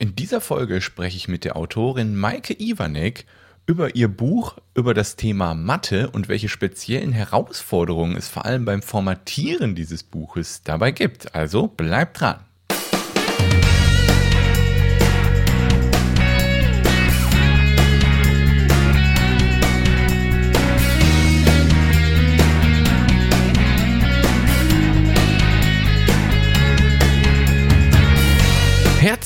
In dieser Folge spreche ich mit der Autorin Maike Iwanek über ihr Buch über das Thema Mathe und welche speziellen Herausforderungen es vor allem beim Formatieren dieses Buches dabei gibt. Also bleibt dran.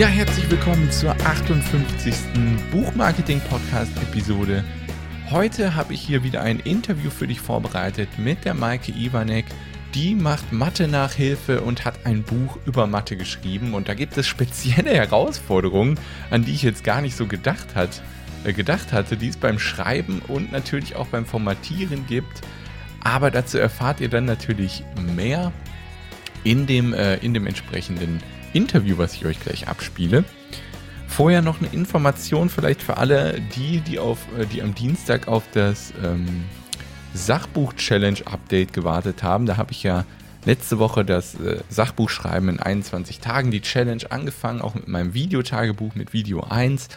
Ja, herzlich willkommen zur 58. Buchmarketing-Podcast-Episode. Heute habe ich hier wieder ein Interview für dich vorbereitet mit der Maike Iwanek. Die macht Mathe-Nachhilfe und hat ein Buch über Mathe geschrieben. Und da gibt es spezielle Herausforderungen, an die ich jetzt gar nicht so gedacht, hat, äh, gedacht hatte, die es beim Schreiben und natürlich auch beim Formatieren gibt. Aber dazu erfahrt ihr dann natürlich mehr in dem, äh, in dem entsprechenden Interview, was ich euch gleich abspiele. Vorher noch eine Information vielleicht für alle, die, die, auf, äh, die am Dienstag auf das ähm, Sachbuch-Challenge-Update gewartet haben. Da habe ich ja letzte Woche das äh, Sachbuchschreiben in 21 Tagen, die Challenge angefangen, auch mit meinem Videotagebuch mit Video 1.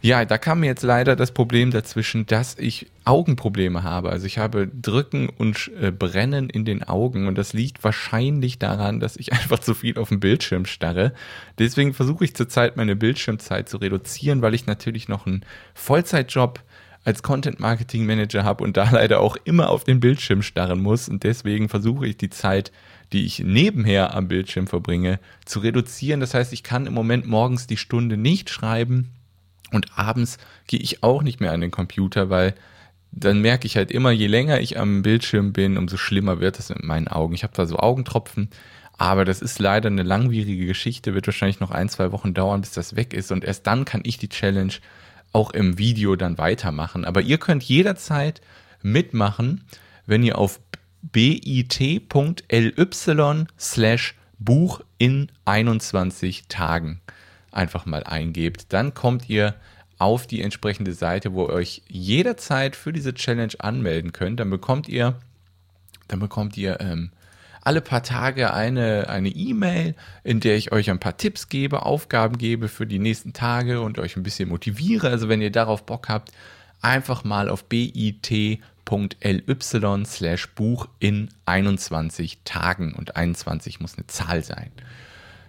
Ja, da kam mir jetzt leider das Problem dazwischen, dass ich Augenprobleme habe. Also ich habe Drücken und äh, Brennen in den Augen und das liegt wahrscheinlich daran, dass ich einfach zu viel auf dem Bildschirm starre. Deswegen versuche ich zurzeit meine Bildschirmzeit zu reduzieren, weil ich natürlich noch einen Vollzeitjob als Content Marketing Manager habe und da leider auch immer auf den Bildschirm starren muss und deswegen versuche ich die Zeit, die ich nebenher am Bildschirm verbringe, zu reduzieren. Das heißt, ich kann im Moment morgens die Stunde nicht schreiben und abends gehe ich auch nicht mehr an den Computer, weil dann merke ich halt immer, je länger ich am Bildschirm bin, umso schlimmer wird es mit meinen Augen. Ich habe zwar so Augentropfen, aber das ist leider eine langwierige Geschichte, wird wahrscheinlich noch ein, zwei Wochen dauern, bis das weg ist. Und erst dann kann ich die Challenge auch im Video dann weitermachen. Aber ihr könnt jederzeit mitmachen, wenn ihr auf bit.ly slash Buch in 21 Tagen einfach mal eingebt. Dann kommt ihr auf die entsprechende Seite, wo ihr euch jederzeit für diese Challenge anmelden könnt. Dann bekommt ihr, dann bekommt ihr ähm, alle paar Tage eine eine E-Mail, in der ich euch ein paar Tipps gebe, Aufgaben gebe für die nächsten Tage und euch ein bisschen motiviere. Also wenn ihr darauf Bock habt, einfach mal auf bit.ly slash Buch in 21 Tagen und 21 muss eine Zahl sein.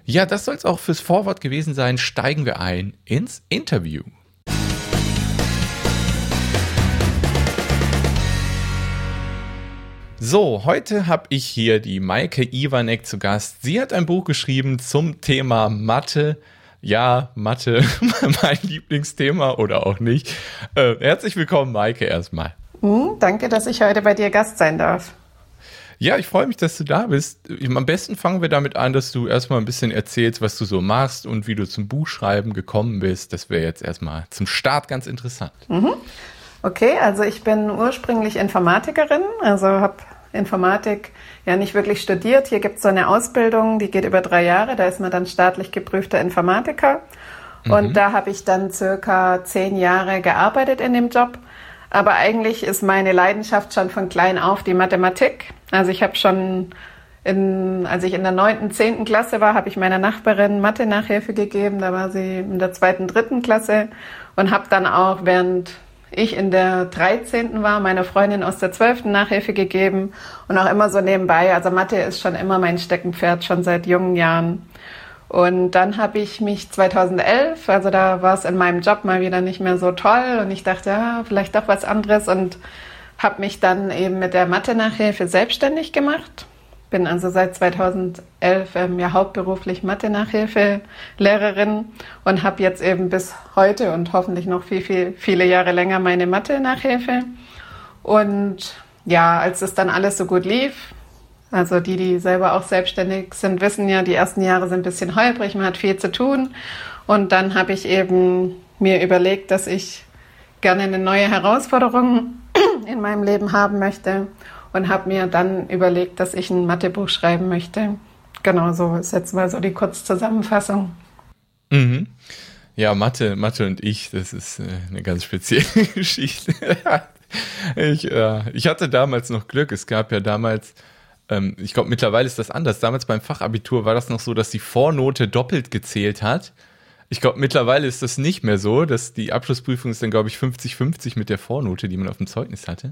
Ja, das soll es auch fürs Vorwort gewesen sein. Steigen wir ein ins Interview. So, heute habe ich hier die Maike Iwanek zu Gast. Sie hat ein Buch geschrieben zum Thema Mathe. Ja, Mathe, mein Lieblingsthema oder auch nicht. Äh, herzlich willkommen, Maike, erstmal. Hm, danke, dass ich heute bei dir Gast sein darf. Ja, ich freue mich, dass du da bist. Am besten fangen wir damit an, dass du erstmal ein bisschen erzählst, was du so machst und wie du zum Buchschreiben gekommen bist. Das wäre jetzt erstmal zum Start ganz interessant. Mhm. Okay, also ich bin ursprünglich Informatikerin, also habe Informatik ja nicht wirklich studiert. Hier gibt es so eine Ausbildung, die geht über drei Jahre. Da ist man dann staatlich geprüfter Informatiker. Und mhm. da habe ich dann circa zehn Jahre gearbeitet in dem Job aber eigentlich ist meine Leidenschaft schon von klein auf die Mathematik. Also ich habe schon, in, als ich in der neunten, zehnten Klasse war, habe ich meiner Nachbarin Mathe-Nachhilfe gegeben. Da war sie in der zweiten, dritten Klasse und habe dann auch, während ich in der 13. war, meiner Freundin aus der 12. Nachhilfe gegeben und auch immer so nebenbei. Also Mathe ist schon immer mein Steckenpferd, schon seit jungen Jahren. Und dann habe ich mich 2011, also da war es in meinem Job mal wieder nicht mehr so toll und ich dachte, ja, vielleicht doch was anderes und habe mich dann eben mit der Mathe-Nachhilfe selbstständig gemacht. Bin also seit 2011 ähm, ja hauptberuflich Mathe-Nachhilfe-Lehrerin und habe jetzt eben bis heute und hoffentlich noch viel, viel, viele Jahre länger meine Mathe-Nachhilfe. Und ja, als es dann alles so gut lief, Also die, die selber auch selbstständig sind, wissen ja, die ersten Jahre sind ein bisschen holprig, man hat viel zu tun. Und dann habe ich eben mir überlegt, dass ich gerne eine neue Herausforderung in meinem Leben haben möchte und habe mir dann überlegt, dass ich ein Mathebuch schreiben möchte. Genau so ist jetzt mal so die Kurzzusammenfassung. Mhm. Ja, Mathe, Mathe und ich, das ist äh, eine ganz spezielle Geschichte. ich, äh, ich hatte damals noch Glück. Es gab ja damals, ähm, ich glaube, mittlerweile ist das anders. Damals beim Fachabitur war das noch so, dass die Vornote doppelt gezählt hat. Ich glaube, mittlerweile ist das nicht mehr so, dass die Abschlussprüfung ist dann, glaube ich, 50-50 mit der Vornote, die man auf dem Zeugnis hatte.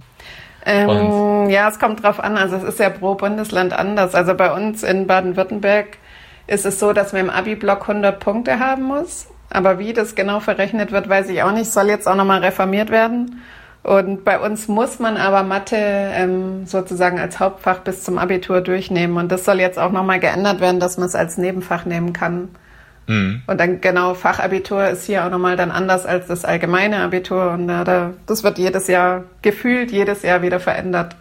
Ähm, ja, es kommt drauf an. Also es ist ja pro Bundesland anders. Also bei uns in Baden-Württemberg ist es so, dass man im Abi-Block 100 Punkte haben muss. Aber wie das genau verrechnet wird, weiß ich auch nicht. Soll jetzt auch nochmal reformiert werden. Und bei uns muss man aber Mathe ähm, sozusagen als Hauptfach bis zum Abitur durchnehmen. Und das soll jetzt auch nochmal geändert werden, dass man es als Nebenfach nehmen kann. Mhm. Und dann genau Fachabitur ist hier auch nochmal dann anders als das allgemeine Abitur. Und äh, da, das wird jedes Jahr gefühlt, jedes Jahr wieder verändert.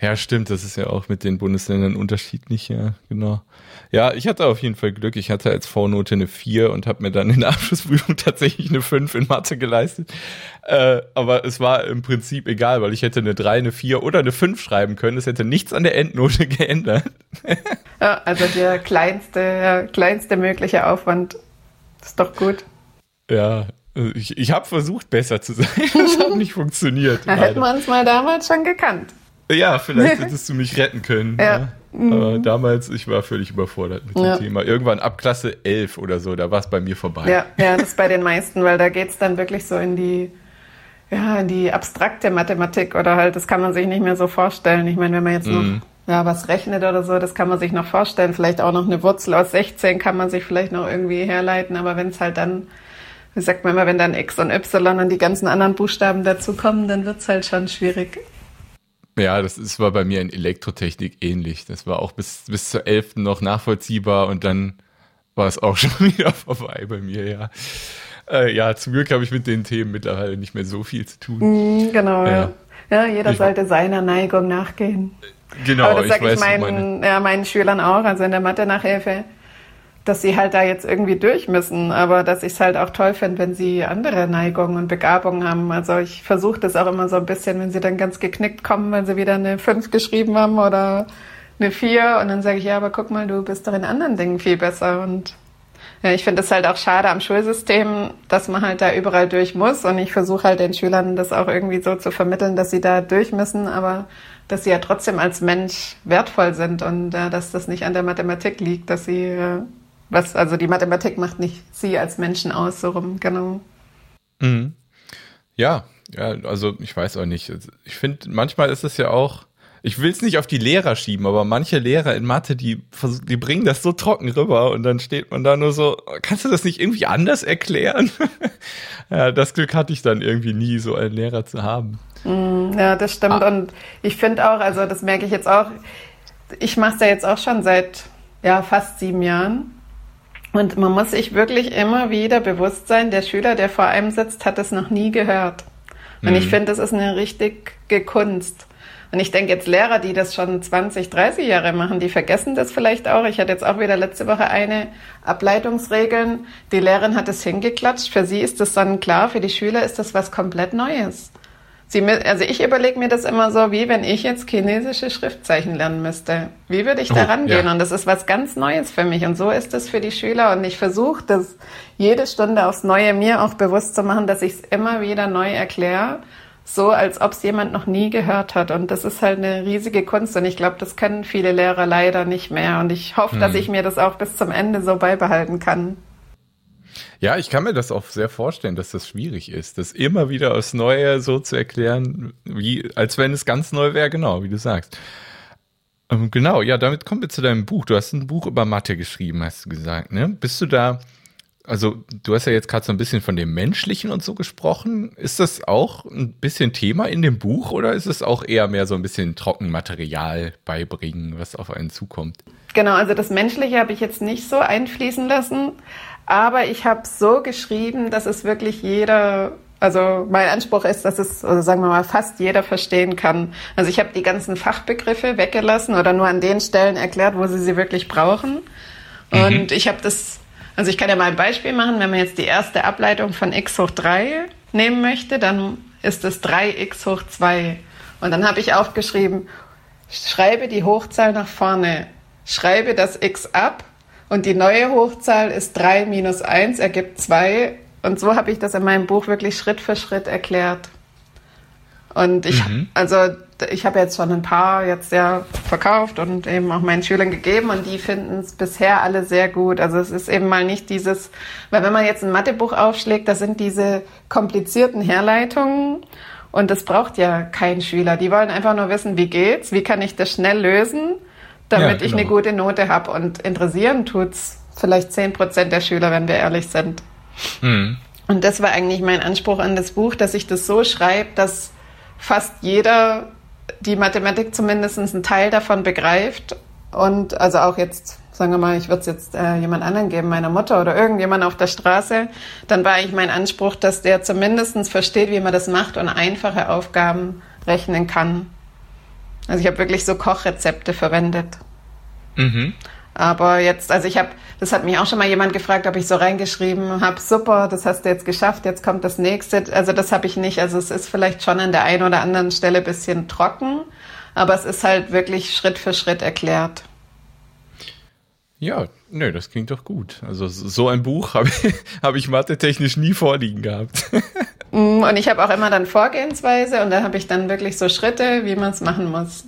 Ja, stimmt, das ist ja auch mit den Bundesländern unterschiedlich, ja, genau. Ja, ich hatte auf jeden Fall Glück. Ich hatte als V-Note eine 4 und habe mir dann in der Abschlussprüfung tatsächlich eine 5 in Mathe geleistet. Äh, aber es war im Prinzip egal, weil ich hätte eine 3, eine 4 oder eine 5 schreiben können. Es hätte nichts an der Endnote geändert. ja, also der kleinste, kleinste mögliche Aufwand ist doch gut. Ja, ich, ich habe versucht, besser zu sein. Das hat nicht funktioniert. Da hätten wir uns mal damals schon gekannt. Ja, vielleicht hättest du mich retten können. Ja. ja. Aber mhm. damals, ich war völlig überfordert mit ja. dem Thema. Irgendwann ab Klasse 11 oder so, da war es bei mir vorbei. Ja, ja, das ist bei den meisten, weil da geht es dann wirklich so in die, ja, in die abstrakte Mathematik oder halt, das kann man sich nicht mehr so vorstellen. Ich meine, wenn man jetzt noch mhm. ja, was rechnet oder so, das kann man sich noch vorstellen. Vielleicht auch noch eine Wurzel aus 16 kann man sich vielleicht noch irgendwie herleiten, aber wenn es halt dann, wie sagt man immer, wenn dann X und Y und die ganzen anderen Buchstaben dazu kommen, dann wird es halt schon schwierig. Ja, das ist, war bei mir in Elektrotechnik ähnlich. Das war auch bis, bis zur 11. noch nachvollziehbar und dann war es auch schon wieder vorbei bei mir, ja. Äh, ja, zum Glück habe ich mit den Themen mittlerweile nicht mehr so viel zu tun. Mm, genau, ja. ja. jeder ich, sollte seiner Neigung nachgehen. Genau, Aber das sage ich, ich meinen, ja, meinen Schülern auch, also in der Mathe-Nachhilfe dass sie halt da jetzt irgendwie durch müssen, aber dass ich es halt auch toll finde, wenn sie andere Neigungen und Begabungen haben. Also ich versuche das auch immer so ein bisschen, wenn sie dann ganz geknickt kommen, wenn sie wieder eine 5 geschrieben haben oder eine 4 und dann sage ich, ja, aber guck mal, du bist doch in anderen Dingen viel besser und ja, ich finde es halt auch schade am Schulsystem, dass man halt da überall durch muss und ich versuche halt den Schülern das auch irgendwie so zu vermitteln, dass sie da durch müssen, aber dass sie ja trotzdem als Mensch wertvoll sind und äh, dass das nicht an der Mathematik liegt, dass sie äh, was, also die Mathematik macht nicht sie als Menschen aus, so rum, genau. Mhm. Ja, ja, also ich weiß auch nicht. Ich finde, manchmal ist es ja auch, ich will es nicht auf die Lehrer schieben, aber manche Lehrer in Mathe, die, die bringen das so trocken rüber und dann steht man da nur so, kannst du das nicht irgendwie anders erklären? ja, das Glück hatte ich dann irgendwie nie, so einen Lehrer zu haben. Mm, ja, das stimmt. Ah. Und ich finde auch, also das merke ich jetzt auch, ich mache es ja jetzt auch schon seit ja, fast sieben Jahren. Und man muss sich wirklich immer wieder bewusst sein, der Schüler, der vor einem sitzt, hat es noch nie gehört. Und mhm. ich finde, das ist eine richtige Kunst. Und ich denke jetzt Lehrer, die das schon 20, 30 Jahre machen, die vergessen das vielleicht auch. Ich hatte jetzt auch wieder letzte Woche eine Ableitungsregeln. Die Lehrerin hat es hingeklatscht. Für sie ist das dann klar, für die Schüler ist das was komplett Neues. Sie, also ich überlege mir das immer so, wie wenn ich jetzt chinesische Schriftzeichen lernen müsste. Wie würde ich da oh, rangehen? Ja. Und das ist was ganz Neues für mich. Und so ist es für die Schüler. Und ich versuche das jede Stunde aufs Neue mir auch bewusst zu machen, dass ich es immer wieder neu erkläre. So, als ob es jemand noch nie gehört hat. Und das ist halt eine riesige Kunst. Und ich glaube, das können viele Lehrer leider nicht mehr. Und ich hoffe, hm. dass ich mir das auch bis zum Ende so beibehalten kann. Ja, ich kann mir das auch sehr vorstellen, dass das schwierig ist, das immer wieder aufs Neue so zu erklären, wie, als wenn es ganz neu wäre, genau, wie du sagst. Ähm, genau, ja, damit kommen wir zu deinem Buch. Du hast ein Buch über Mathe geschrieben, hast du gesagt, ne? Bist du da, also du hast ja jetzt gerade so ein bisschen von dem Menschlichen und so gesprochen. Ist das auch ein bisschen Thema in dem Buch oder ist es auch eher mehr so ein bisschen Trockenmaterial beibringen, was auf einen zukommt? Genau, also das Menschliche habe ich jetzt nicht so einfließen lassen. Aber ich habe so geschrieben, dass es wirklich jeder also mein Anspruch ist, dass es, also sagen wir mal, fast jeder verstehen kann. Also ich habe die ganzen Fachbegriffe weggelassen oder nur an den Stellen erklärt, wo sie sie wirklich brauchen. Und mhm. ich habe das, also ich kann ja mal ein Beispiel machen, wenn man jetzt die erste Ableitung von x hoch 3 nehmen möchte, dann ist es 3x hoch 2. Und dann habe ich aufgeschrieben, schreibe die Hochzahl nach vorne, schreibe das x ab und die neue Hochzahl ist 3 minus 1 ergibt 2. Und so habe ich das in meinem Buch wirklich Schritt für Schritt erklärt. Und ich, mhm. also ich habe jetzt schon ein paar jetzt sehr verkauft und eben auch meinen Schülern gegeben und die finden es bisher alle sehr gut. Also es ist eben mal nicht dieses, weil wenn man jetzt ein Mathebuch aufschlägt, da sind diese komplizierten Herleitungen und das braucht ja kein Schüler. Die wollen einfach nur wissen, wie geht's, wie kann ich das schnell lösen, damit ja, genau. ich eine gute Note habe. Und interessieren tut's vielleicht zehn Prozent der Schüler, wenn wir ehrlich sind. Mhm. Und das war eigentlich mein Anspruch an das Buch, dass ich das so schreibe, dass fast jeder die Mathematik zumindest einen Teil davon begreift und also auch jetzt, sagen wir mal, ich würde es jetzt äh, jemand anderen geben, meiner Mutter oder irgendjemand auf der Straße, dann war eigentlich mein Anspruch, dass der zumindest versteht, wie man das macht und einfache Aufgaben rechnen kann. Also ich habe wirklich so Kochrezepte verwendet. Mhm. Aber jetzt, also ich habe, das hat mich auch schon mal jemand gefragt, ob ich so reingeschrieben habe, super, das hast du jetzt geschafft, jetzt kommt das nächste. Also das habe ich nicht. Also es ist vielleicht schon an der einen oder anderen Stelle ein bisschen trocken, aber es ist halt wirklich Schritt für Schritt erklärt. Ja, nö, das klingt doch gut. Also so ein Buch habe ich, hab ich mathe-technisch nie vorliegen gehabt. Mm, und ich habe auch immer dann Vorgehensweise und da habe ich dann wirklich so Schritte, wie man es machen muss.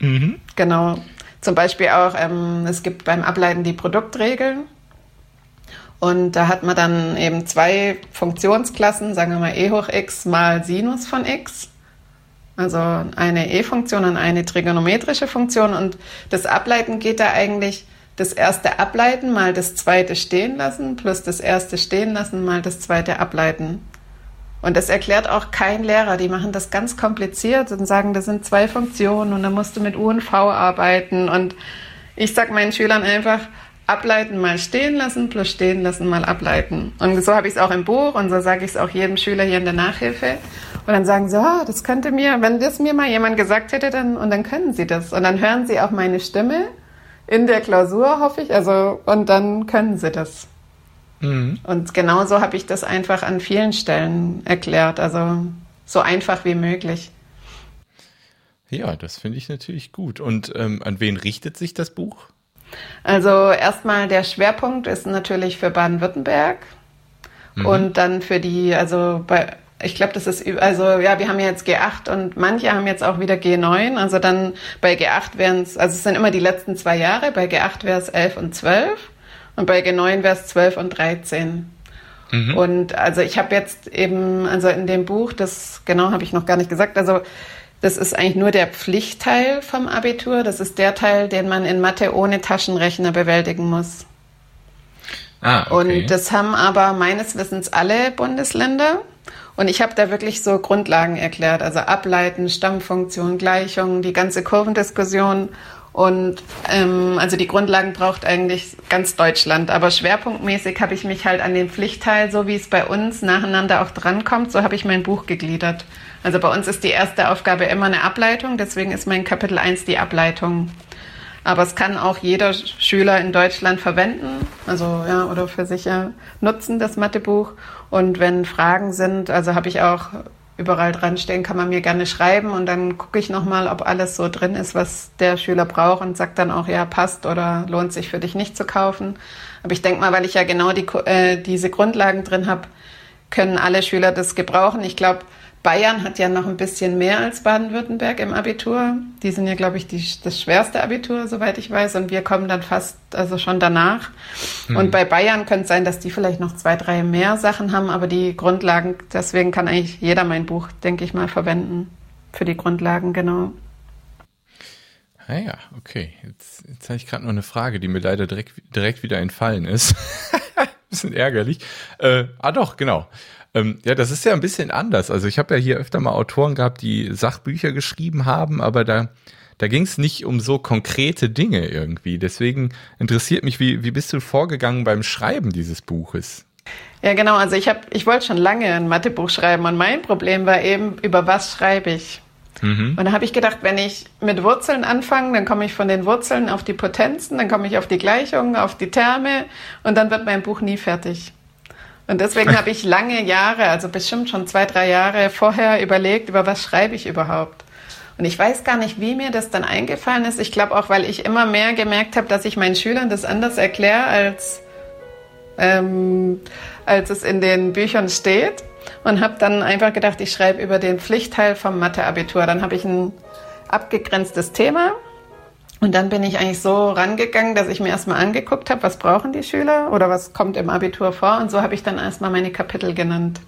Mhm. Genau. Zum Beispiel auch, ähm, es gibt beim Ableiten die Produktregeln. Und da hat man dann eben zwei Funktionsklassen, sagen wir mal e hoch x mal Sinus von x. Also eine e-Funktion und eine trigonometrische Funktion. Und das Ableiten geht da eigentlich das erste ableiten mal das zweite stehen lassen plus das erste stehen lassen mal das zweite ableiten. Und das erklärt auch kein Lehrer. Die machen das ganz kompliziert und sagen, das sind zwei Funktionen und da musst du mit U und V arbeiten. Und ich sag meinen Schülern einfach, ableiten mal stehen lassen plus stehen lassen mal ableiten. Und so habe ich es auch im Buch und so sage ich es auch jedem Schüler hier in der Nachhilfe. Und dann sagen sie, oh, das könnte mir, wenn das mir mal jemand gesagt hätte, dann, und dann können sie das. Und dann hören sie auch meine Stimme in der Klausur, hoffe ich. Also, und dann können sie das. Mhm. Und genauso habe ich das einfach an vielen Stellen erklärt. Also so einfach wie möglich. Ja, das finde ich natürlich gut. Und ähm, an wen richtet sich das Buch? Also erstmal der Schwerpunkt ist natürlich für Baden-Württemberg mhm. und dann für die, also bei, ich glaube, das ist, also ja, wir haben ja jetzt G8 und manche haben jetzt auch wieder G9. Also dann bei G8 wären es, also es sind immer die letzten zwei Jahre, bei G8 wäre es 11 und 12. Und bei G9 wäre es 12 und 13. Mhm. Und also ich habe jetzt eben, also in dem Buch, das genau habe ich noch gar nicht gesagt, also das ist eigentlich nur der Pflichtteil vom Abitur. Das ist der Teil, den man in Mathe ohne Taschenrechner bewältigen muss. Ah, okay. Und das haben aber meines Wissens alle Bundesländer. Und ich habe da wirklich so Grundlagen erklärt, also Ableiten, Stammfunktion, Gleichungen, die ganze Kurvendiskussion und ähm, also die Grundlagen braucht eigentlich ganz Deutschland. Aber schwerpunktmäßig habe ich mich halt an den Pflichtteil, so wie es bei uns nacheinander auch drankommt, so habe ich mein Buch gegliedert. Also bei uns ist die erste Aufgabe immer eine Ableitung, deswegen ist mein Kapitel 1 die Ableitung. Aber es kann auch jeder Schüler in Deutschland verwenden, also ja, oder für sich ja nutzen, das Mathebuch. Und wenn Fragen sind, also habe ich auch überall dran stehen, kann man mir gerne schreiben und dann gucke ich nochmal, ob alles so drin ist, was der Schüler braucht und sagt dann auch, ja, passt oder lohnt sich für dich nicht zu kaufen. Aber ich denke mal, weil ich ja genau die, äh, diese Grundlagen drin habe, können alle Schüler das gebrauchen. Ich glaube, Bayern hat ja noch ein bisschen mehr als Baden-Württemberg im Abitur. Die sind ja, glaube ich, die, das schwerste Abitur, soweit ich weiß. Und wir kommen dann fast, also schon danach. Hm. Und bei Bayern könnte es sein, dass die vielleicht noch zwei, drei mehr Sachen haben. Aber die Grundlagen, deswegen kann eigentlich jeder mein Buch, denke ich mal, verwenden. Für die Grundlagen, genau. Ah ja, okay. Jetzt, jetzt habe ich gerade noch eine Frage, die mir leider direkt, direkt wieder entfallen ist. bisschen ärgerlich. Äh, ah doch, genau. Ähm, ja, das ist ja ein bisschen anders. Also ich habe ja hier öfter mal Autoren gehabt, die Sachbücher geschrieben haben, aber da, da ging es nicht um so konkrete Dinge irgendwie. Deswegen interessiert mich, wie, wie bist du vorgegangen beim Schreiben dieses Buches? Ja, genau. Also ich ich wollte schon lange ein Mathebuch schreiben und mein Problem war eben, über was schreibe ich? Mhm. Und da habe ich gedacht, wenn ich mit Wurzeln anfange, dann komme ich von den Wurzeln auf die Potenzen, dann komme ich auf die Gleichungen, auf die Terme und dann wird mein Buch nie fertig. Und deswegen habe ich lange Jahre, also bestimmt schon zwei, drei Jahre vorher überlegt, über was schreibe ich überhaupt. Und ich weiß gar nicht, wie mir das dann eingefallen ist. Ich glaube auch, weil ich immer mehr gemerkt habe, dass ich meinen Schülern das anders erkläre, als, ähm, als es in den Büchern steht und habe dann einfach gedacht, ich schreibe über den Pflichtteil vom Mathe-Abitur. Dann habe ich ein abgegrenztes Thema und dann bin ich eigentlich so rangegangen, dass ich mir erstmal angeguckt habe, was brauchen die Schüler oder was kommt im Abitur vor und so habe ich dann erstmal meine Kapitel genannt.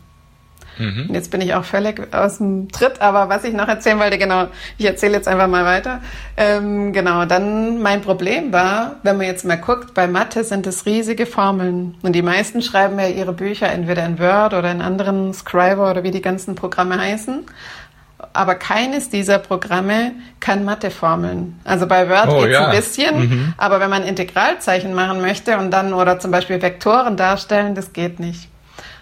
Mhm. Und jetzt bin ich auch völlig aus dem Tritt, aber was ich noch erzählen wollte, genau, ich erzähle jetzt einfach mal weiter. Ähm, genau, dann mein Problem war, wenn man jetzt mal guckt, bei Mathe sind es riesige Formeln. Und die meisten schreiben ja ihre Bücher entweder in Word oder in anderen Scriber oder wie die ganzen Programme heißen. Aber keines dieser Programme kann Matheformeln. Also bei Word oh, geht's ja. ein bisschen, mhm. aber wenn man Integralzeichen machen möchte und dann oder zum Beispiel Vektoren darstellen, das geht nicht.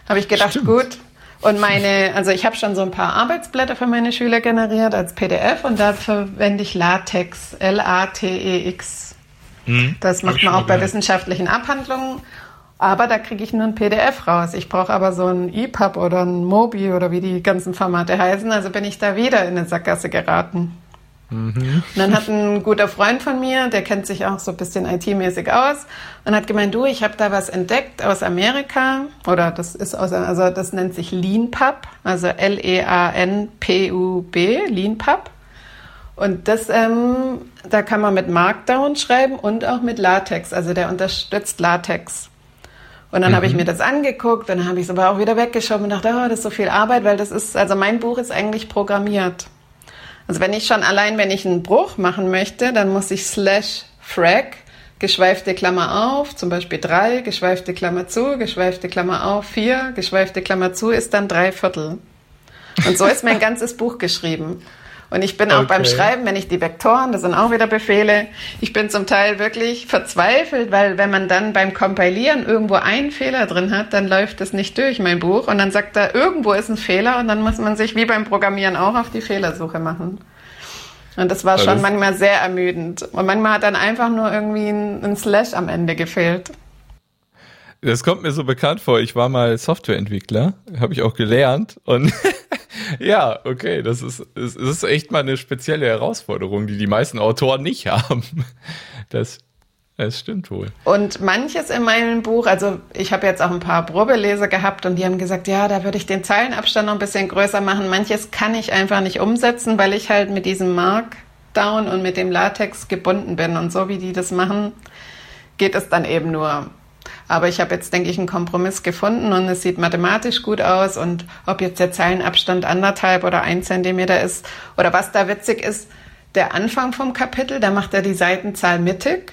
Habe ich gedacht, Stimmt. gut, und meine, also ich habe schon so ein paar Arbeitsblätter für meine Schüler generiert als PDF und da verwende ich LaTeX, L-A-T-E-X. Mhm. Das macht man auch bei wissenschaftlichen Abhandlungen. Aber da kriege ich nur ein PDF raus. Ich brauche aber so ein EPUB oder ein Mobi oder wie die ganzen Formate heißen. Also bin ich da wieder in eine Sackgasse geraten. Mhm. Und dann hat ein guter Freund von mir, der kennt sich auch so ein bisschen IT-mäßig aus, und hat gemeint, du, ich habe da was entdeckt aus Amerika, oder das ist aus, also das nennt sich LeanPub, also L-E-A-N-P-U-B, LeanPub. Und das, ähm, da kann man mit Markdown schreiben und auch mit Latex, also der unterstützt Latex. Und dann mhm. habe ich mir das angeguckt, dann habe ich es aber auch wieder weggeschoben und dachte, oh, das ist so viel Arbeit, weil das ist, also mein Buch ist eigentlich programmiert. Also wenn ich schon allein, wenn ich einen Bruch machen möchte, dann muss ich slash frag, geschweifte Klammer auf, zum Beispiel drei, geschweifte Klammer zu, geschweifte Klammer auf, vier, geschweifte Klammer zu ist dann drei Viertel. Und so ist mein ganzes Buch geschrieben. Und ich bin auch okay. beim Schreiben, wenn ich die Vektoren, das sind auch wieder Befehle, ich bin zum Teil wirklich verzweifelt, weil wenn man dann beim Kompilieren irgendwo einen Fehler drin hat, dann läuft das nicht durch, mein Buch. Und dann sagt er, irgendwo ist ein Fehler und dann muss man sich wie beim Programmieren auch auf die Fehlersuche machen. Und das war schon manchmal sehr ermüdend. Und manchmal hat dann einfach nur irgendwie ein, ein Slash am Ende gefehlt. Das kommt mir so bekannt vor. Ich war mal Softwareentwickler, habe ich auch gelernt und ja, okay, das ist, es ist echt mal eine spezielle Herausforderung, die die meisten Autoren nicht haben. Das, das stimmt wohl. Und manches in meinem Buch, also ich habe jetzt auch ein paar Probeleser gehabt und die haben gesagt, ja, da würde ich den Zeilenabstand noch ein bisschen größer machen. Manches kann ich einfach nicht umsetzen, weil ich halt mit diesem Markdown und mit dem Latex gebunden bin. Und so wie die das machen, geht es dann eben nur. Aber ich habe jetzt, denke ich, einen Kompromiss gefunden und es sieht mathematisch gut aus. Und ob jetzt der Zeilenabstand anderthalb oder ein Zentimeter ist oder was da witzig ist, der Anfang vom Kapitel, da macht er die Seitenzahl mittig.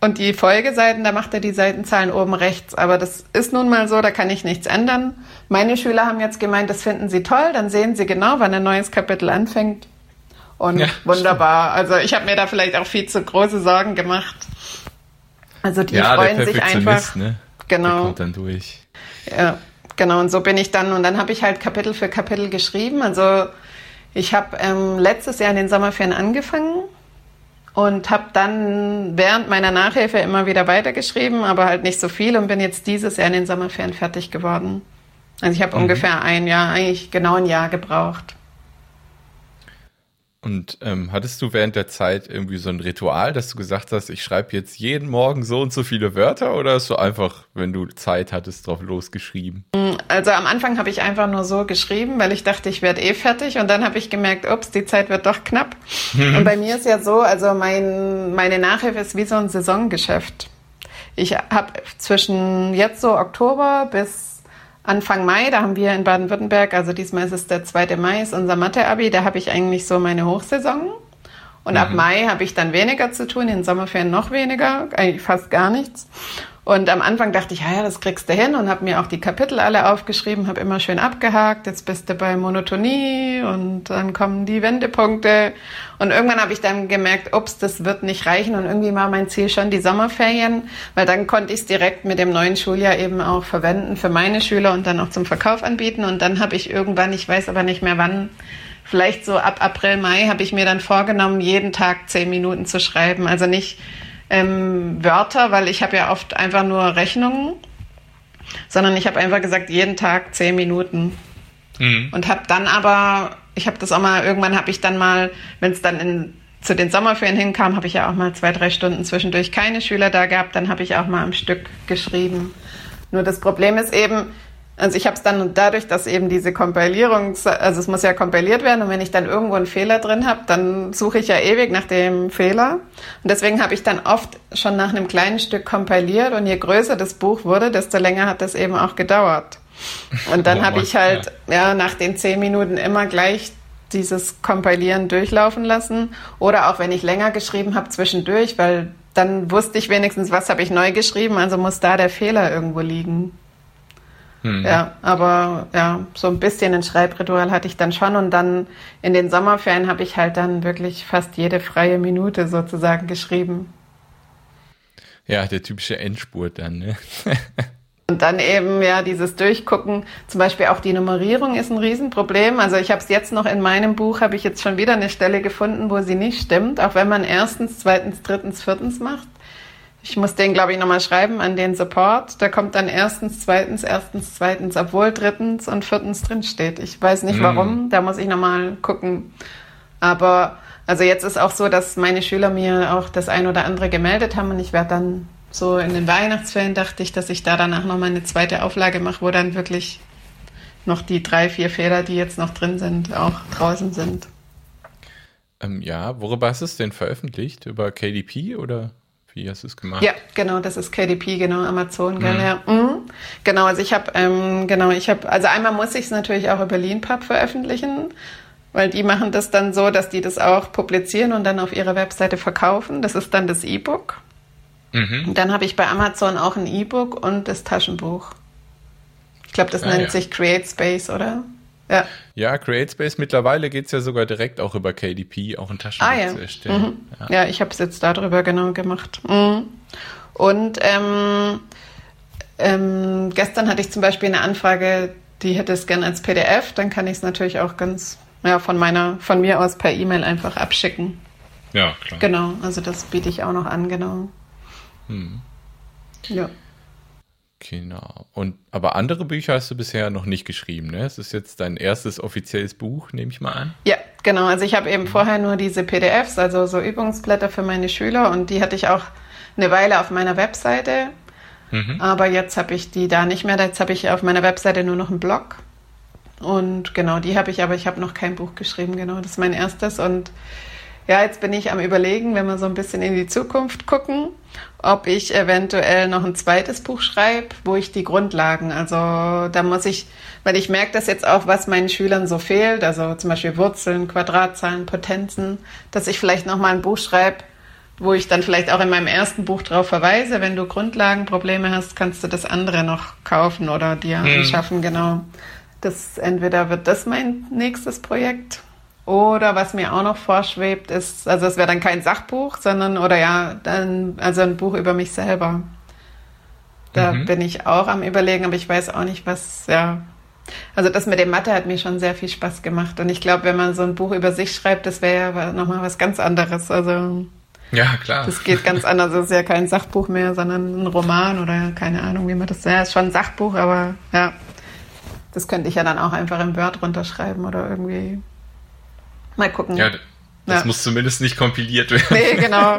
Und die Folgeseiten, da macht er die Seitenzahlen oben rechts. Aber das ist nun mal so, da kann ich nichts ändern. Meine Schüler haben jetzt gemeint, das finden sie toll. Dann sehen sie genau, wann ein neues Kapitel anfängt. Und ja, wunderbar. Stimmt. Also ich habe mir da vielleicht auch viel zu große Sorgen gemacht. Also die ja, freuen sich einfach. Ne? Genau. Der kommt dann durch. Ja, genau. Und so bin ich dann. Und dann habe ich halt Kapitel für Kapitel geschrieben. Also ich habe ähm, letztes Jahr in den Sommerferien angefangen und habe dann während meiner Nachhilfe immer wieder weitergeschrieben, aber halt nicht so viel und bin jetzt dieses Jahr in den Sommerferien fertig geworden. Also ich habe mhm. ungefähr ein Jahr, eigentlich genau ein Jahr gebraucht. Und ähm, hattest du während der Zeit irgendwie so ein Ritual, dass du gesagt hast, ich schreibe jetzt jeden Morgen so und so viele Wörter oder hast du einfach, wenn du Zeit hattest, drauf losgeschrieben? Also am Anfang habe ich einfach nur so geschrieben, weil ich dachte, ich werde eh fertig und dann habe ich gemerkt, ups, die Zeit wird doch knapp. und bei mir ist ja so, also mein, meine Nachhilfe ist wie so ein Saisongeschäft. Ich habe zwischen jetzt so Oktober bis Anfang Mai, da haben wir in Baden-Württemberg, also diesmal ist es der 2. Mai, ist unser Mathe-Abi, da habe ich eigentlich so meine Hochsaison. Und mhm. ab Mai habe ich dann weniger zu tun, in Sommerferien noch weniger, eigentlich fast gar nichts. Und am Anfang dachte ich, ja, ja, das kriegst du hin und habe mir auch die Kapitel alle aufgeschrieben, habe immer schön abgehakt. Jetzt bist du bei Monotonie und dann kommen die Wendepunkte. Und irgendwann habe ich dann gemerkt, ups, das wird nicht reichen. Und irgendwie war mein Ziel schon die Sommerferien, weil dann konnte ich es direkt mit dem neuen Schuljahr eben auch verwenden für meine Schüler und dann auch zum Verkauf anbieten. Und dann habe ich irgendwann, ich weiß aber nicht mehr wann, vielleicht so ab April, Mai, habe ich mir dann vorgenommen, jeden Tag zehn Minuten zu schreiben. Also nicht ähm, Wörter, weil ich habe ja oft einfach nur Rechnungen, sondern ich habe einfach gesagt, jeden Tag zehn Minuten. Mhm. Und habe dann aber, ich habe das auch mal, irgendwann habe ich dann mal, wenn es dann in, zu den Sommerferien hinkam, habe ich ja auch mal zwei, drei Stunden zwischendurch keine Schüler da gehabt, dann habe ich auch mal am Stück geschrieben. Nur das Problem ist eben, also ich habe es dann dadurch, dass eben diese Kompilierung, also es muss ja kompiliert werden und wenn ich dann irgendwo einen Fehler drin habe, dann suche ich ja ewig nach dem Fehler. Und deswegen habe ich dann oft schon nach einem kleinen Stück kompiliert und je größer das Buch wurde, desto länger hat das eben auch gedauert. Und dann oh, habe ich halt ja. ja nach den zehn Minuten immer gleich dieses Kompilieren durchlaufen lassen. Oder auch wenn ich länger geschrieben habe zwischendurch, weil dann wusste ich wenigstens, was habe ich neu geschrieben, also muss da der Fehler irgendwo liegen. Mhm. Ja, aber ja, so ein bisschen ein Schreibritual hatte ich dann schon und dann in den Sommerferien habe ich halt dann wirklich fast jede freie Minute sozusagen geschrieben. Ja, der typische Endspurt dann, ne? Und dann eben ja dieses Durchgucken, zum Beispiel auch die Nummerierung ist ein Riesenproblem. Also ich habe es jetzt noch in meinem Buch, habe ich jetzt schon wieder eine Stelle gefunden, wo sie nicht stimmt, auch wenn man erstens, zweitens, drittens, viertens macht. Ich muss den, glaube ich, nochmal schreiben an den Support. Da kommt dann erstens, zweitens, erstens, zweitens, obwohl drittens und viertens drin steht. Ich weiß nicht mm. warum. Da muss ich nochmal gucken. Aber also jetzt ist auch so, dass meine Schüler mir auch das ein oder andere gemeldet haben und ich werde dann so in den Weihnachtsferien dachte ich, dass ich da danach nochmal eine zweite Auflage mache, wo dann wirklich noch die drei, vier Fehler, die jetzt noch drin sind, auch draußen sind. Ähm, ja, worüber hast du es denn veröffentlicht? Über KDP oder? Wie hast du es gemacht? Ja, genau, das ist KDP, genau, Amazon, gell, mhm. ja. Mhm. Genau, also ich habe, ähm, genau, ich habe, also einmal muss ich es natürlich auch über Leanpub veröffentlichen, weil die machen das dann so, dass die das auch publizieren und dann auf ihrer Webseite verkaufen. Das ist dann das E-Book. Mhm. Dann habe ich bei Amazon auch ein E-Book und das Taschenbuch. Ich glaube, das ah, nennt ja. sich Create Space, oder? Ja. Ja, CreateSpace, mittlerweile geht es ja sogar direkt auch über KDP, auch ein Taschenbuch ah, ja. zu erstellen. Mhm. Ja. ja. ich habe es jetzt darüber genau gemacht. Mhm. Und ähm, ähm, gestern hatte ich zum Beispiel eine Anfrage, die hätte es gerne als PDF, dann kann ich es natürlich auch ganz ja, von meiner, von mir aus per E-Mail einfach abschicken. Ja, klar. Genau, also das biete ich auch noch an, genau. Hm. Ja. Genau. Und aber andere Bücher hast du bisher noch nicht geschrieben, ne? Es ist jetzt dein erstes offizielles Buch, nehme ich mal an. Ja, genau. Also ich habe eben vorher nur diese PDFs, also so Übungsblätter für meine Schüler und die hatte ich auch eine Weile auf meiner Webseite. Mhm. Aber jetzt habe ich die da nicht mehr. Jetzt habe ich auf meiner Webseite nur noch einen Blog. Und genau, die habe ich, aber ich habe noch kein Buch geschrieben. Genau, das ist mein erstes. Und ja, jetzt bin ich am Überlegen, wenn wir so ein bisschen in die Zukunft gucken, ob ich eventuell noch ein zweites Buch schreibe, wo ich die Grundlagen, also da muss ich, weil ich merke das jetzt auch, was meinen Schülern so fehlt, also zum Beispiel Wurzeln, Quadratzahlen, Potenzen, dass ich vielleicht noch mal ein Buch schreibe, wo ich dann vielleicht auch in meinem ersten Buch drauf verweise, wenn du Grundlagenprobleme hast, kannst du das andere noch kaufen oder dir hm. anschaffen, genau. Das entweder wird das mein nächstes Projekt oder was mir auch noch vorschwebt, ist, also es wäre dann kein Sachbuch, sondern, oder ja, dann, also ein Buch über mich selber. Da mhm. bin ich auch am Überlegen, aber ich weiß auch nicht, was, ja. Also das mit dem Mathe hat mir schon sehr viel Spaß gemacht. Und ich glaube, wenn man so ein Buch über sich schreibt, das wäre ja nochmal was ganz anderes. Also. Ja, klar. Das geht ganz anders. Es ist ja kein Sachbuch mehr, sondern ein Roman oder keine Ahnung, wie man das. Ja, ist schon ein Sachbuch, aber ja. Das könnte ich ja dann auch einfach im Word runterschreiben oder irgendwie Mal gucken. Ja, das ja. muss zumindest nicht kompiliert werden. Nee, genau.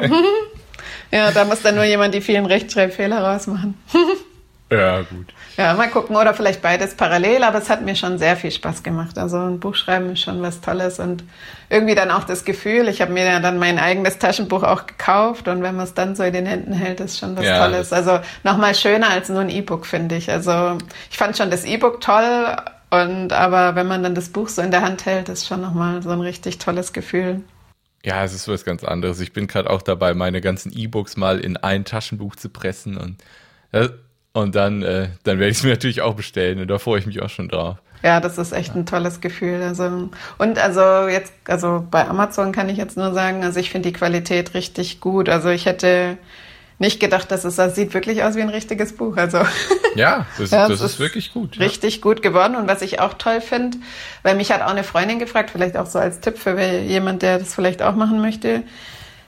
ja, da muss dann nur jemand die vielen Rechtschreibfehler rausmachen. ja, gut. Ja, mal gucken. Oder vielleicht beides parallel, aber es hat mir schon sehr viel Spaß gemacht. Also ein Buch schreiben ist schon was Tolles und irgendwie dann auch das Gefühl, ich habe mir ja dann mein eigenes Taschenbuch auch gekauft und wenn man es dann so in den Händen hält, ist schon was ja, Tolles. Also nochmal schöner als nur ein E-Book, finde ich. Also ich fand schon das E-Book toll, und aber wenn man dann das Buch so in der Hand hält, ist schon nochmal so ein richtig tolles Gefühl. Ja, es ist was ganz anderes. Ich bin gerade auch dabei, meine ganzen E-Books mal in ein Taschenbuch zu pressen und Und dann, äh, dann werde ich es mir natürlich auch bestellen und da freue ich mich auch schon drauf. Ja, das ist echt ein tolles Gefühl. Also, und also jetzt, also bei Amazon kann ich jetzt nur sagen, also ich finde die Qualität richtig gut. Also ich hätte nicht gedacht, dass es das sieht wirklich aus wie ein richtiges Buch. Also ja, das, ja, das ist, ist, wirklich gut. Richtig ja. gut geworden. Und was ich auch toll finde, weil mich hat auch eine Freundin gefragt, vielleicht auch so als Tipp für jemand, der das vielleicht auch machen möchte.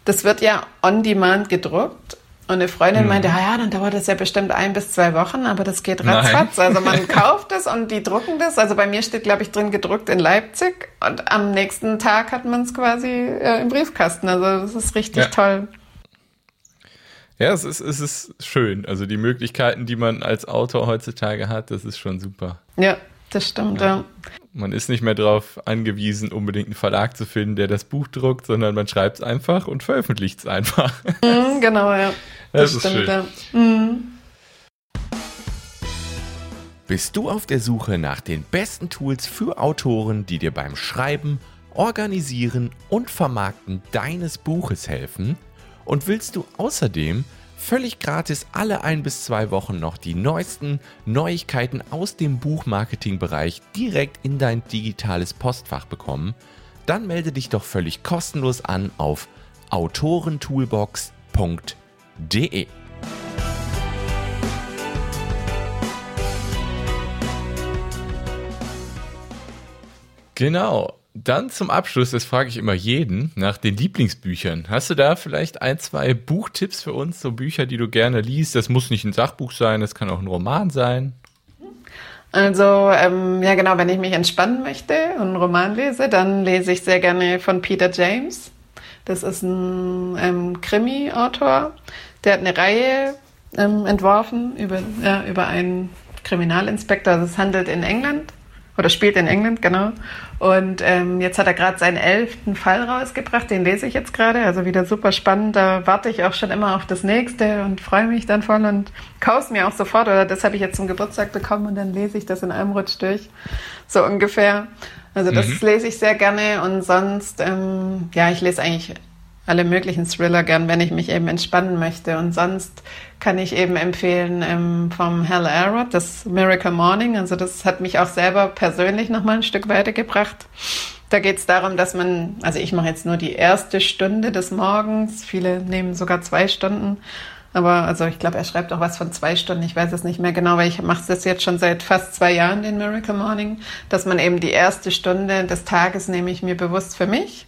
Das wird ja on demand gedruckt und eine Freundin mhm. meinte, ah ja, dann dauert das ja bestimmt ein bis zwei Wochen, aber das geht ratzfatz. Also man kauft es und die drucken das. Also bei mir steht, glaube ich, drin gedruckt in Leipzig und am nächsten Tag hat man es quasi äh, im Briefkasten. Also das ist richtig ja. toll. Ja, es ist, es ist schön. Also die Möglichkeiten, die man als Autor heutzutage hat, das ist schon super. Ja, das stimmt, ja. ja. Man ist nicht mehr darauf angewiesen, unbedingt einen Verlag zu finden, der das Buch druckt, sondern man schreibt es einfach und veröffentlicht es einfach. Mhm, genau, ja. Das, das stimmt, ja. Mhm. Bist du auf der Suche nach den besten Tools für Autoren, die dir beim Schreiben, Organisieren und Vermarkten deines Buches helfen? Und willst du außerdem völlig gratis alle ein bis zwei Wochen noch die neuesten Neuigkeiten aus dem Buchmarketing-Bereich direkt in dein digitales Postfach bekommen, dann melde dich doch völlig kostenlos an auf autorentoolbox.de. Genau. Dann zum Abschluss, das frage ich immer jeden, nach den Lieblingsbüchern. Hast du da vielleicht ein, zwei Buchtipps für uns, so Bücher, die du gerne liest? Das muss nicht ein Sachbuch sein, das kann auch ein Roman sein. Also, ähm, ja genau, wenn ich mich entspannen möchte und einen Roman lese, dann lese ich sehr gerne von Peter James. Das ist ein ähm, Krimi-Autor. Der hat eine Reihe ähm, entworfen über, ja, über einen Kriminalinspektor. Also es handelt in England oder spielt in England, genau. Und ähm, jetzt hat er gerade seinen elften Fall rausgebracht, den lese ich jetzt gerade, also wieder super spannend. Da warte ich auch schon immer auf das nächste und freue mich dann voll und kaufe es mir auch sofort. Oder das habe ich jetzt zum Geburtstag bekommen und dann lese ich das in einem Rutsch durch, so ungefähr. Also das mhm. lese ich sehr gerne und sonst, ähm, ja, ich lese eigentlich alle möglichen Thriller gern, wenn ich mich eben entspannen möchte. Und sonst kann ich eben empfehlen ähm, vom Hal Elrod, das Miracle Morning. Also das hat mich auch selber persönlich nochmal ein Stück weitergebracht. Da geht es darum, dass man, also ich mache jetzt nur die erste Stunde des Morgens, viele nehmen sogar zwei Stunden. Aber also ich glaube, er schreibt auch was von zwei Stunden. Ich weiß es nicht mehr genau, weil ich mache das jetzt schon seit fast zwei Jahren, den Miracle Morning, dass man eben die erste Stunde des Tages nehme ich mir bewusst für mich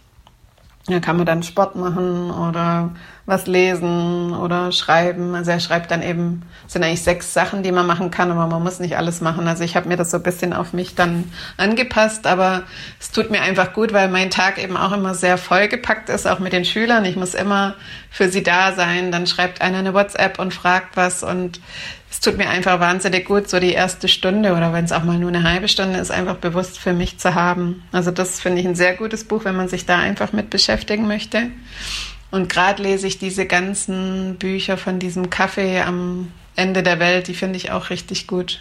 da kann man dann Sport machen oder was lesen oder schreiben. Also er schreibt dann eben, es sind eigentlich sechs Sachen, die man machen kann, aber man muss nicht alles machen. Also ich habe mir das so ein bisschen auf mich dann angepasst, aber es tut mir einfach gut, weil mein Tag eben auch immer sehr vollgepackt ist, auch mit den Schülern. Ich muss immer für sie da sein. Dann schreibt einer eine WhatsApp und fragt was und es tut mir einfach wahnsinnig gut, so die erste Stunde oder wenn es auch mal nur eine halbe Stunde ist, einfach bewusst für mich zu haben. Also das finde ich ein sehr gutes Buch, wenn man sich da einfach mit beschäftigen möchte. Und gerade lese ich diese ganzen Bücher von diesem Kaffee am Ende der Welt, die finde ich auch richtig gut.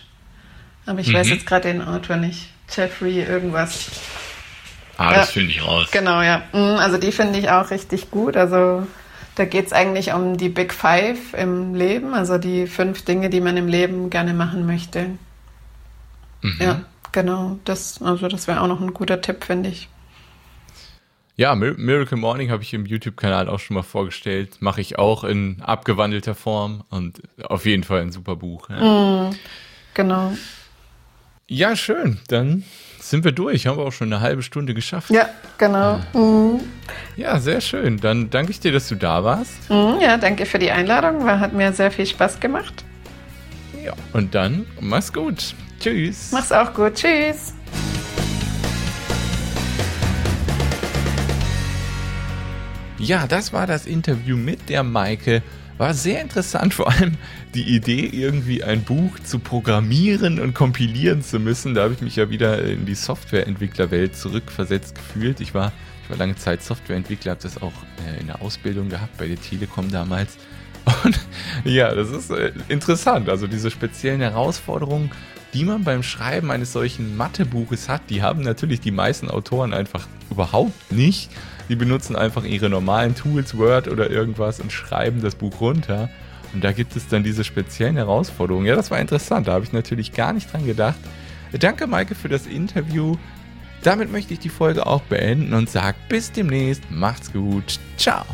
Aber ich mhm. weiß jetzt gerade den Autor nicht. Jeffrey irgendwas. Ah, ja. das finde ich raus. Genau, ja. Mhm, also die finde ich auch richtig gut. Also da geht es eigentlich um die Big Five im Leben, also die fünf Dinge, die man im Leben gerne machen möchte. Mhm. Ja, genau. Das, also das wäre auch noch ein guter Tipp, finde ich. Ja, Miracle Morning habe ich im YouTube-Kanal auch schon mal vorgestellt. Mache ich auch in abgewandelter Form und auf jeden Fall ein super Buch. Ja. Mm, genau. Ja, schön. Dann sind wir durch. Haben wir auch schon eine halbe Stunde geschafft. Ja, genau. Mhm. Ja, sehr schön. Dann danke ich dir, dass du da warst. Mhm, ja, danke für die Einladung. War, hat mir sehr viel Spaß gemacht. Ja, und dann mach's gut. Tschüss. Mach's auch gut. Tschüss. Ja, das war das Interview mit der Maike war sehr interessant, vor allem die Idee, irgendwie ein Buch zu programmieren und kompilieren zu müssen. Da habe ich mich ja wieder in die Softwareentwicklerwelt zurückversetzt gefühlt. Ich war, ich war lange Zeit Softwareentwickler, habe das auch äh, in der Ausbildung gehabt bei der Telekom damals. Und ja, das ist äh, interessant. Also diese speziellen Herausforderungen, die man beim Schreiben eines solchen Mathebuches hat, die haben natürlich die meisten Autoren einfach überhaupt nicht. Die benutzen einfach ihre normalen Tools, Word oder irgendwas und schreiben das Buch runter. Und da gibt es dann diese speziellen Herausforderungen. Ja, das war interessant. Da habe ich natürlich gar nicht dran gedacht. Danke, Maike, für das Interview. Damit möchte ich die Folge auch beenden und sage bis demnächst. Macht's gut. Ciao.